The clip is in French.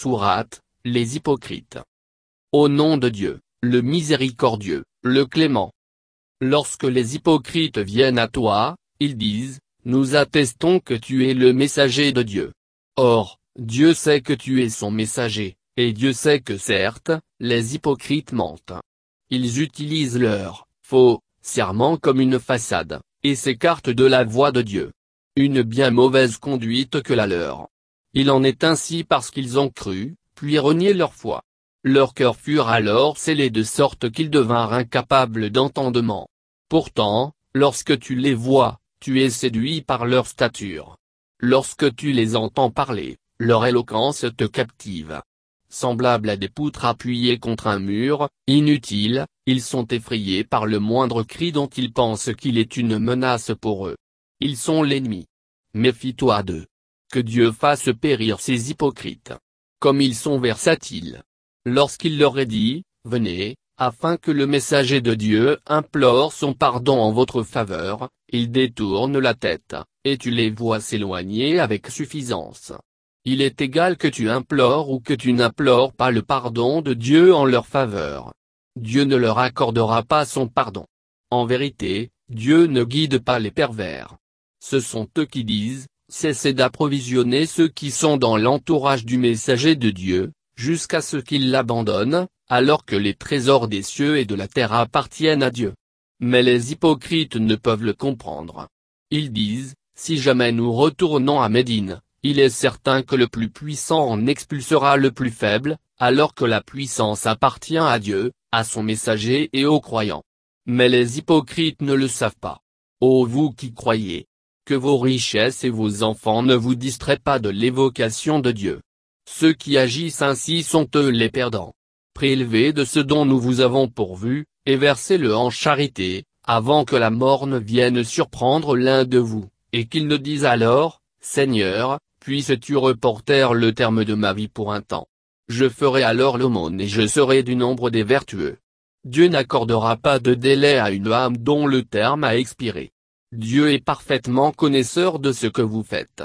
Sourate, les hypocrites. Au nom de Dieu, le miséricordieux, le clément. Lorsque les hypocrites viennent à toi, ils disent, Nous attestons que tu es le messager de Dieu. Or, Dieu sait que tu es son messager, et Dieu sait que certes, les hypocrites mentent. Ils utilisent leur faux serment comme une façade, et s'écartent de la voie de Dieu. Une bien mauvaise conduite que la leur. Il en est ainsi parce qu'ils ont cru, puis renié leur foi. Leurs cœurs furent alors scellés de sorte qu'ils devinrent incapables d'entendement. Pourtant, lorsque tu les vois, tu es séduit par leur stature. Lorsque tu les entends parler, leur éloquence te captive. Semblables à des poutres appuyées contre un mur, inutiles, ils sont effrayés par le moindre cri dont ils pensent qu'il est une menace pour eux. Ils sont l'ennemi. Méfie-toi d'eux. Que Dieu fasse périr ces hypocrites. Comme ils sont versatiles. Lorsqu'il leur est dit, venez, afin que le messager de Dieu implore son pardon en votre faveur, ils détournent la tête, et tu les vois s'éloigner avec suffisance. Il est égal que tu implores ou que tu n'implores pas le pardon de Dieu en leur faveur. Dieu ne leur accordera pas son pardon. En vérité, Dieu ne guide pas les pervers. Ce sont eux qui disent, cessez d'approvisionner ceux qui sont dans l'entourage du messager de Dieu, jusqu'à ce qu'ils l'abandonnent, alors que les trésors des cieux et de la terre appartiennent à Dieu. Mais les hypocrites ne peuvent le comprendre. Ils disent, si jamais nous retournons à Médine, il est certain que le plus puissant en expulsera le plus faible, alors que la puissance appartient à Dieu, à son messager et aux croyants. Mais les hypocrites ne le savent pas. Ô vous qui croyez, que vos richesses et vos enfants ne vous distraient pas de l'évocation de Dieu. Ceux qui agissent ainsi sont eux les perdants. Prélevez de ce dont nous vous avons pourvu, et versez-le en charité, avant que la mort ne vienne surprendre l'un de vous, et qu'il ne dise alors, Seigneur, puisses-tu reporter le terme de ma vie pour un temps? Je ferai alors l'aumône et je serai du nombre des vertueux. Dieu n'accordera pas de délai à une âme dont le terme a expiré. Dieu est parfaitement connaisseur de ce que vous faites.